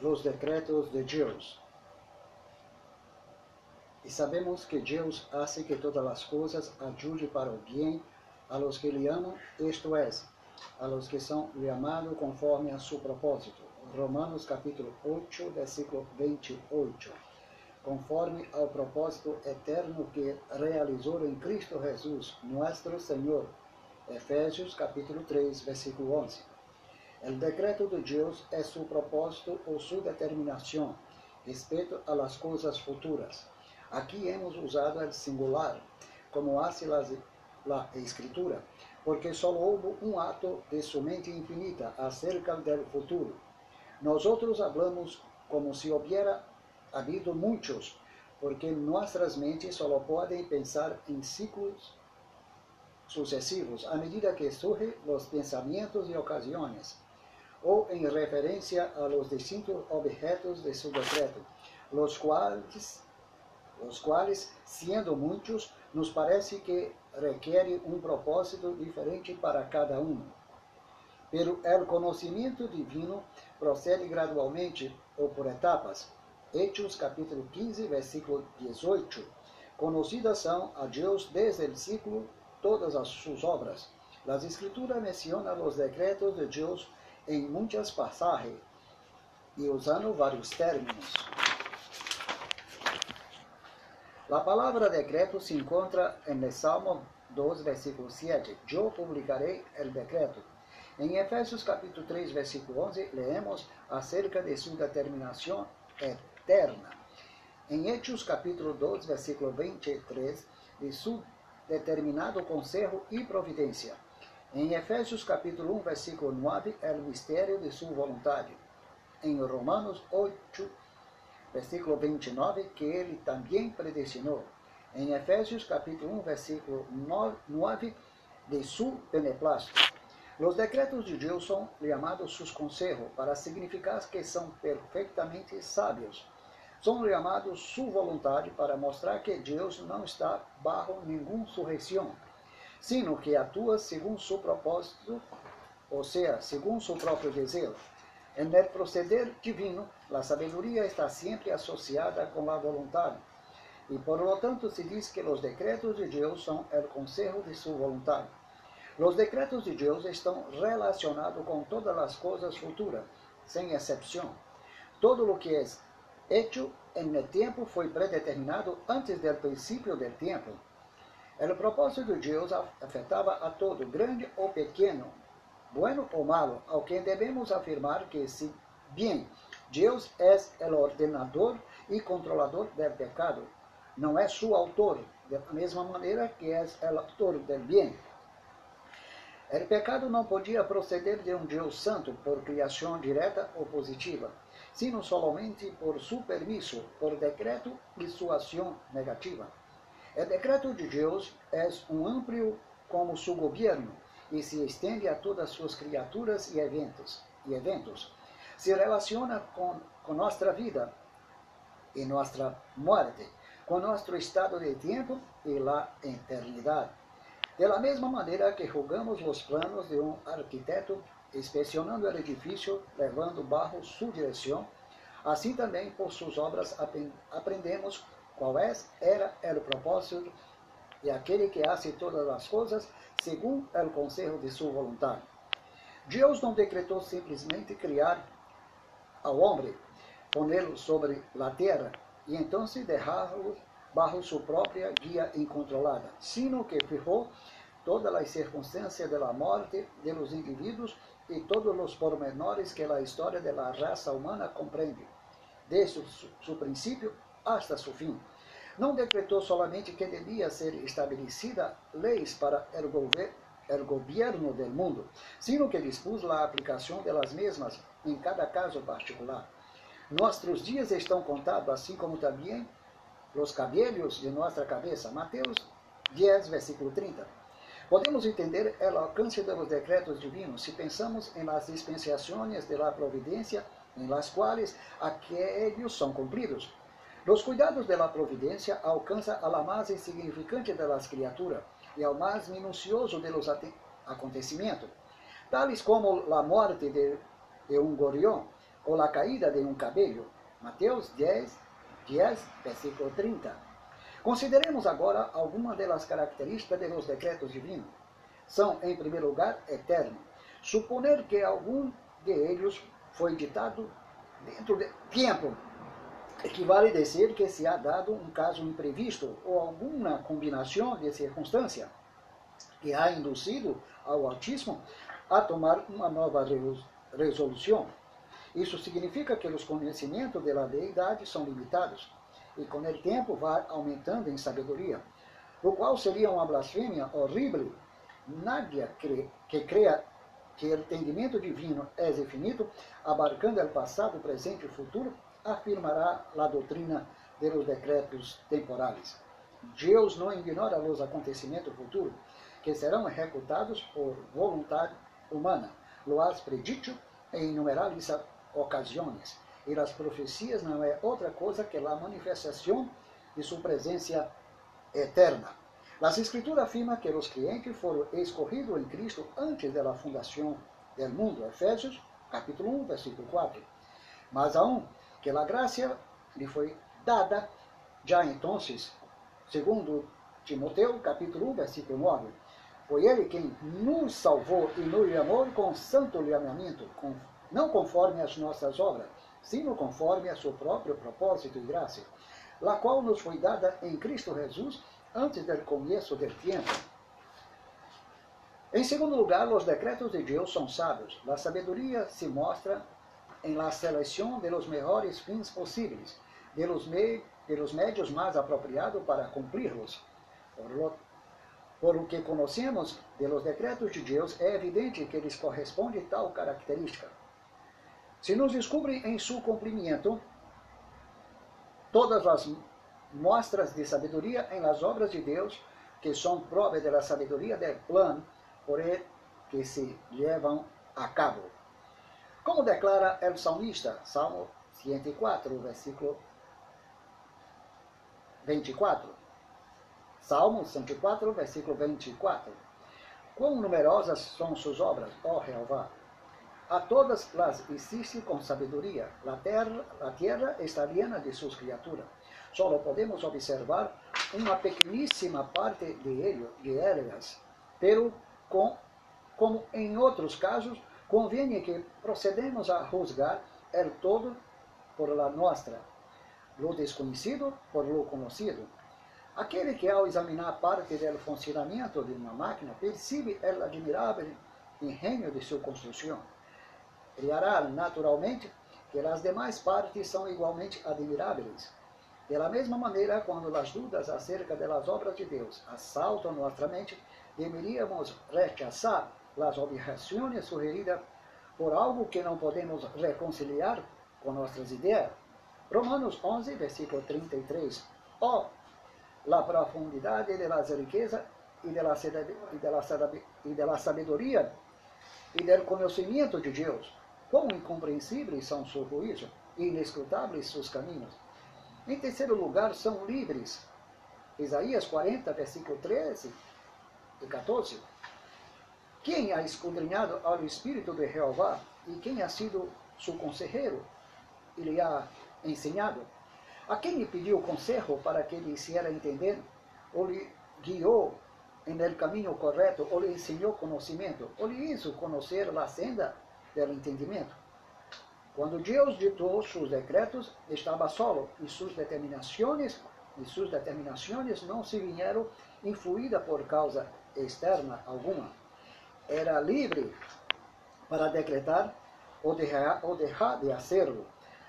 los decretos de Dios. Y sabemos que Dios hace que todas las cosas ayuden para el bien a los que le aman, esto es, a los que son llamados conforme a su propósito. Romanos capítulo 8, versículo 28. Conforme ao propósito eterno que realizou em Cristo Jesus, nosso Senhor. Efésios capítulo 3, versículo 11. El decreto de Deus é su propósito ou su determinação respeito a coisas futuras. Aqui hemos usado el singular, como hace la, la escritura, porque só houve um ato de su mente infinita acerca del futuro. Nosotros hablamos como se hubiera habido muitos, porque nossas mentes só podem pensar em ciclos sucessivos a medida que surgem os pensamentos e ocasiões ou em referência a los distintos objetos de su decreto, los quais, los quais, sendo muitos, nos parece que requerem um propósito diferente para cada um. Pero el conhecimento divino procede gradualmente ou por etapas. Hechos capítulo 15, versículo 18. Conhecidas são a Deus desde o ciclo todas as suas obras. Las escrituras mencionam os decretos de Deus em muitas passagens e usando vários términos. A palavra decreto se encontra em Salmo 2, versículo 7. Eu publicarei o decreto. Em Efésios capítulo 3, versículo 11, leemos acerca de sua determinação eterna. Em Hechos capítulo 2, versículo 23, de seu determinado conselho e providência. Em Efésios capítulo 1, versículo 9, é o mistério de sua vontade. Em Romanos 8, versículo 29, que ele também predestinou. Em Efésios capítulo 1, versículo 9, de seu beneplácito. Os decretos de Deus são chamados seus conselhos, para significar que são perfeitamente sábios. São chamados sua vontade para mostrar que Deus não está bajo nenhuma surreição sino que atua segundo seu propósito, ou seja, segundo seu próprio desejo. En el proceder divino, a sabedoria está sempre associada com a vontade, e por lo tanto se diz que os decretos de Deus são o conselho de sua vontade. Os decretos de Deus estão relacionados com todas as coisas futuras, sem exceção. Todo o que é hecho el tempo foi predeterminado antes do princípio del tempo. O propósito de Deus afetava a todo, grande ou pequeno, bueno ou malo, ao quem devemos afirmar que, se bem Deus é o ordenador e controlador do pecado, não é seu autor, da mesma maneira que é o autor do bem. O pecado não podia proceder de um Deus santo por criação direta ou positiva, sino somente por seu permisso, por decreto e sua ação negativa. O decreto de Deus é um amplo como seu governo e se estende a todas suas criaturas e eventos. E eventos. Se relaciona com, com nossa vida e nossa morte, com nosso estado de tempo e a eternidade. De la mesma maneira que jogamos os planos de um arquiteto, inspecionando o edifício, levando barro sua direção, assim também por suas obras aprendemos qual é, era o propósito de aquele que hace todas as coisas segundo o conselho de sua vontade. Deus não decretou simplesmente criar ao homem, ponerlo sobre a terra e então se deixá-lo bajo sua própria guia incontrolada, sino que fijou todas as circunstâncias da morte de los indivíduos e todos os pormenores que a história da raça humana compreende, desde o princípio hasta seu fim. Não decretou somente que devia ser estabelecida leis para o, gover el governo do mundo, sino que dispôs a aplicação delas mesmas em cada caso particular. Nossos dias estão contados, assim como também os cabelos de nossa cabeça. Mateus 10, versículo 30. Podemos entender o alcance dos decretos divinos se pensamos em las dispensações de la providência, em las quais aqueles são cumpridos. Los cuidados de la providencia alcanza a la más insignificante de las criaturas y al más minucioso de los acontecimientos, tales como la muerte de, de un gorrión, ou a caída de um cabelo. Mateus 10, 10, versículo 30. Consideremos agora algumas das características de los decretos divinos. São, em primeiro lugar, eterno. Suponer que algum de eles foi ditado dentro de tempo equivale dizer que se ha dado um caso imprevisto ou alguma combinação de circunstâncias que ha induzido ao Altíssimo a tomar uma nova resolução. Isso significa que os conhecimentos da deidade são limitados e com o tempo vai aumentando em sabedoria, o qual seria uma blasfêmia horrível. Nadie que creia que o entendimento divino é infinito, abarcando o passado, presente e futuro, afirmará a doutrina de los decretos temporais. Deus não ignora os acontecimentos futuros, que serão executados por vontade humana. Lo has predito em inumerables ocasiões. E as profecias não é outra coisa que a manifestação de sua presença eterna. As Escrituras afirmam que os clientes foram escorridos em Cristo antes da fundação do mundo. Efésios, capítulo 1, versículo 4. Mas aún que a graça lhe foi dada já então, segundo Timoteu, capítulo 1, versículo 9. Foi ele quem nos salvou e nos chamou com santo lineamento, não conforme as nossas obras, sino conforme a seu próprio propósito e graça, la qual nos foi dada em Cristo Jesus antes do começo do tempo. Em segundo lugar, os decretos de Deus são sábios. A sabedoria se mostra em la seleção de los mejores fins possíveis, de los, me, de los medios mais apropriados para cumpri-los. Por lo, por o que conhecemos de los decretos de Deus, é evidente que lhes corresponde tal característica. Se nos descobre em seu cumprimento todas as mostras de sabedoria em las obras de Deus, que são prova da sabedoria del plano por ele que se levam a cabo. Como declara o salmista, Salmo 104, versículo 24. Salmo 104, versículo 24. Quão numerosas são suas obras, ó Jeová! A todas las hiciste com sabedoria. A terra, a terra está llena de suas criaturas. Só podemos observar uma pequeníssima parte de, ello, de elas, pero com, como em outros casos, convém que procedemos a juzgar el todo por la nuestra, lo desconhecido por lo conhecido. Aquele que, ao examinar parte do funcionamento de uma máquina, percebe o admirável engenho de sua construção. Criará naturalmente que as demais partes são igualmente admiráveis. De la mesma maneira, quando as dúvidas acerca das obras de Deus assaltam nossa mente, deveríamos rechazar las objeciones sugeridas por algo que não podemos reconciliar com nossas ideias. Romanos 11, versículo 33. Oh, la profundidade de las riquezas e de la, sabedoria e del conhecimento de Deus. Quão incompreensíveis são seus juízos e inescrutáveis seus caminhos. Em terceiro lugar, são livres. Isaías 40, versículo 13 e 14. Quem ha escudrinhado ao Espírito de Jeová e quem ha sido seu conselheiro e lhe ha ensinado? A quem lhe pediu conselho para que lhe hiciera entender? Ou lhe guiou em el caminho correto? Ou lhe ensinou conhecimento? Ou lhe hizo conhecer a senda do entendimento? Quando Deus ditou seus decretos, estava solo e suas determinações e suas determinações não se vieram influídas por causa externa alguma era livre para decretar ou deixar, ou deixar de hacerlo,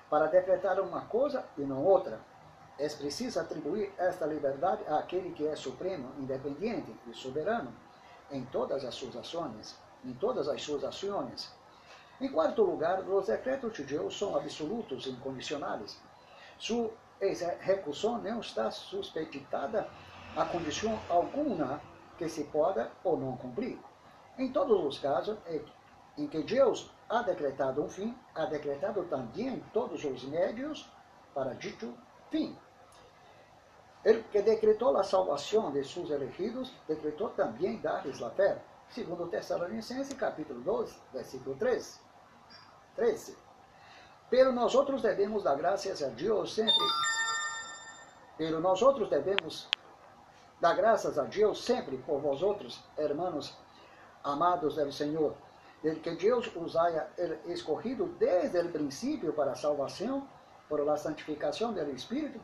para decretar uma coisa e não outra. É preciso atribuir esta liberdade àquele que é supremo, independente e soberano em todas as suas ações, em todas as suas ações. Em quarto lugar, os decretos de Deus são absolutos e incondicionais. Sua execução não está suspeitada a condição alguma que se possa ou não cumprir. Em todos os casos em que Deus ha decretado um fim, ha decretado também todos os médios para dito fim. El que decretou a salvação de seus elegidos, decretou também dar-lhes a fé. Segundo Tessalonicenses, capítulo 12, versículo 13. 13. Pero nosotros debemos dar gracias a Dios sempre. Pero nosotros debemos dar graças a Deus sempre por vosotros, hermanos amados del Senhor, del que Deus os haya escogido desde o princípio para a salvação, por la santificação do Espírito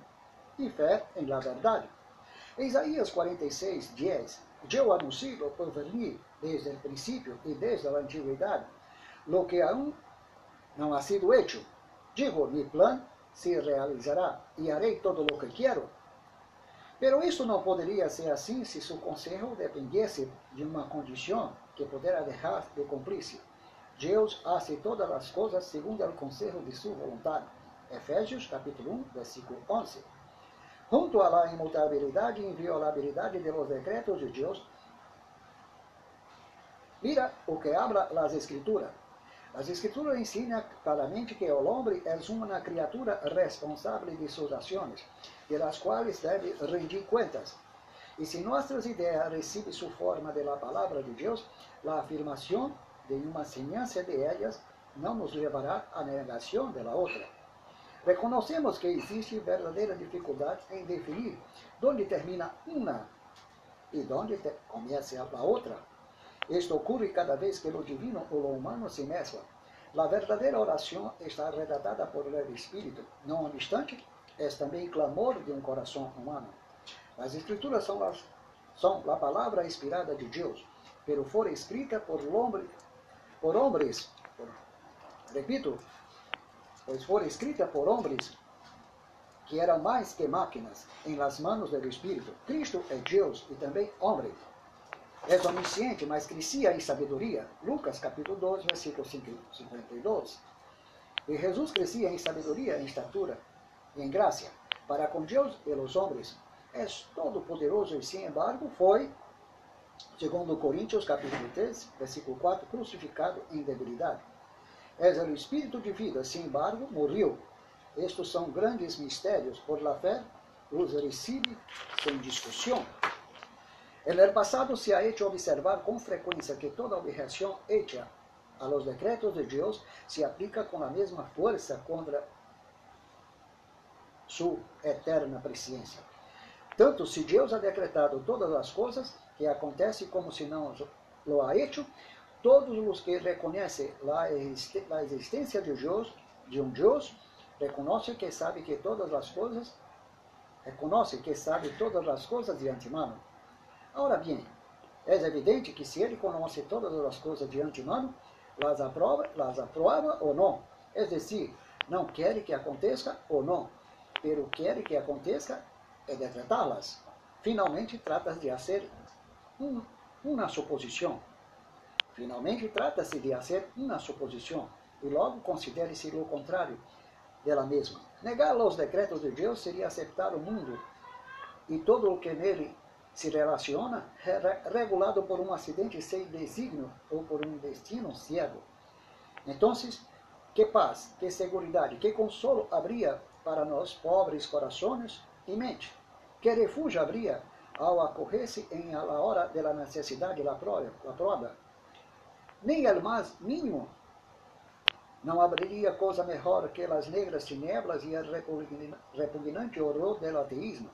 e fé em la verdade. Isaías 46, 10. Eu anuncio por venir desde o princípio e desde a antiguidade, lo que aún não ha sido hecho. Digo, mi plan se realizará e harei todo lo que quero. Pero isso não poderia ser assim se seu conselho dependesse de uma condição que pudera deixar de cumprir-se. Deus hace todas as coisas segundo o conselho de sua vontade. Efésios capítulo 1, versículo 11. Junto a la inmutabilidade e inviolabilidade de los decretos de Deus, mira o que habla las escrituras. Las escrituras ensinam claramente que el hombre es una criatura responsable de sus acciones, de las cuales debe rendir cuentas. Y si nuestras ideas reciben su forma de la palabra de Dios, la afirmación de uma enseñanza de ellas não nos levará à negação da outra. Reconhecemos que existe verdadeira dificuldade em definir onde termina uma e onde começa a outra. Isto ocorre cada vez que o divino ou o humano se mescla. A verdadeira oração está redatada por el Espírito. Não obstante, é também clamor de um coração humano. As Escrituras são, são a palavra inspirada de Deus, pero for escrita por, hombre, por hombres, por, repito, pois for escrita por homens que eram mais que máquinas em las manos do Espírito. Cristo é Deus e também homem. É onisciente, mas crescia em sabedoria. Lucas capítulo 12, versículo 52. E Jesus crescia em sabedoria, em estatura em graça, para com Deus e os homens. É todo poderoso e, sem embargo, foi, segundo Coríntios capítulo 3, versículo 4, crucificado em debilidade. És o espírito de vida, sin embargo, morreu. Estes são grandes mistérios, por la fé os recibe sem discussão. En el pasado se ha hecho observar con frecuencia que toda objeción hecha a los decretos de Dios se aplica con la misma fuerza contra su eterna presencia. Tanto se Deus ha decretado todas as coisas, que acontece como se não lo ha hecho, todos os que reconhecem a existência de Deus, de um Deus, reconhecem que sabe que todas as coisas, reconhece que sabe todas as coisas de antemano. Ora bem, é evidente que se ele conhece todas as coisas de antemano, las aprova, las aprova ou não. É decir, não quer que aconteça ou não, pero quer que aconteça é decretá-las. Finalmente, trata de fazer um, uma suposição Finalmente, trata-se de fazer uma suposição e logo considere-se o contrário dela mesma. Negar os decretos de Deus seria aceitar o mundo e todo o que nele se relaciona regulado por um acidente sem desígnio ou por um destino ciego. Então, que paz, que segurança, que consolo haveria para nós pobres corações e mente? Que refúgio haveria ao acorrer-se em a hora da necessidade da prova? nem el mais mínimo. Não abriria coisa melhor que as negras tinieblas e o repugnante horror do ateísmo.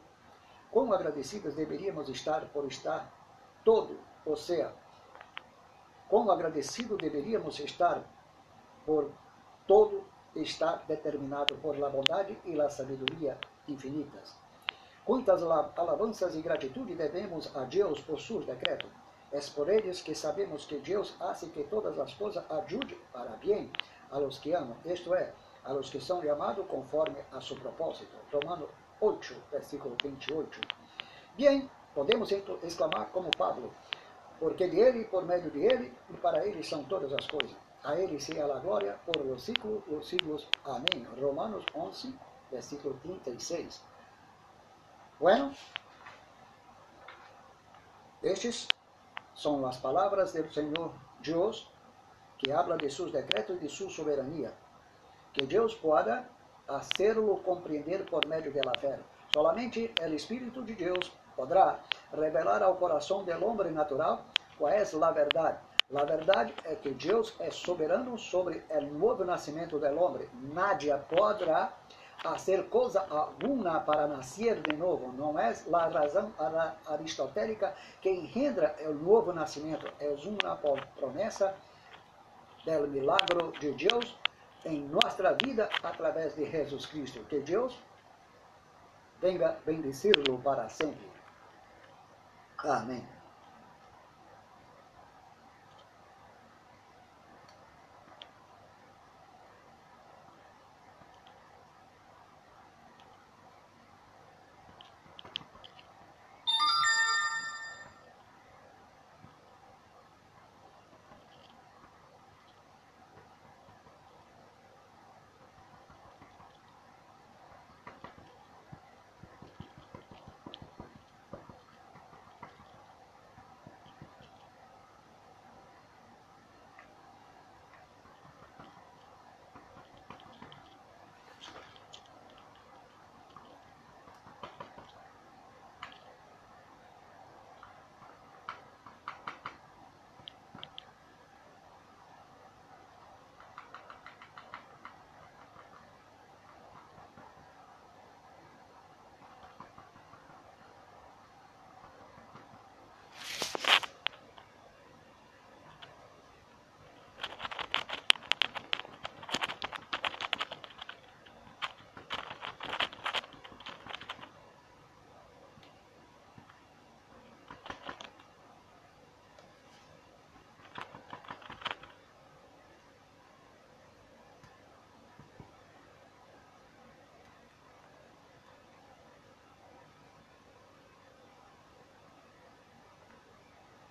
Quão agradecidos deveríamos estar por estar todo, ou seja, quão agradecido deveríamos estar por todo estar determinado por la bondade e la sabedoria infinitas. Quantas alabanças e gratitude devemos a Deus por seus decretos? É por eles que sabemos que Deus hace que todas as coisas ajudem para bem a los que amam, isto é, a los que são chamados conforme a seu propósito. Romano 8, versículo 28. Bem, podemos exclamar como Pablo, porque de Ele, por meio de Ele e para Ele são todas as coisas. A Ele seja a glória por os siglos dos siglos. Amém. Romanos 11, versículo 36. Bueno, estes são as palavras do Senhor Deus que habla de seus decretos e de sua soberania. Que Deus pueda hacerlo compreender por meio da fé. Solamente o Espírito de Deus poderá revelar ao coração do homem natural qual é a verdade, A verdade é que Deus é soberano sobre o novo nascimento do homem. Nadie poderá fazer coisa alguma para nascer de novo. Não é a razão aristotélica que engendra o novo nascimento. É uma promessa do milagro de Deus em nossa vida através de Jesus Cristo. Que Deus venga bendecirlo para sempre. Amém.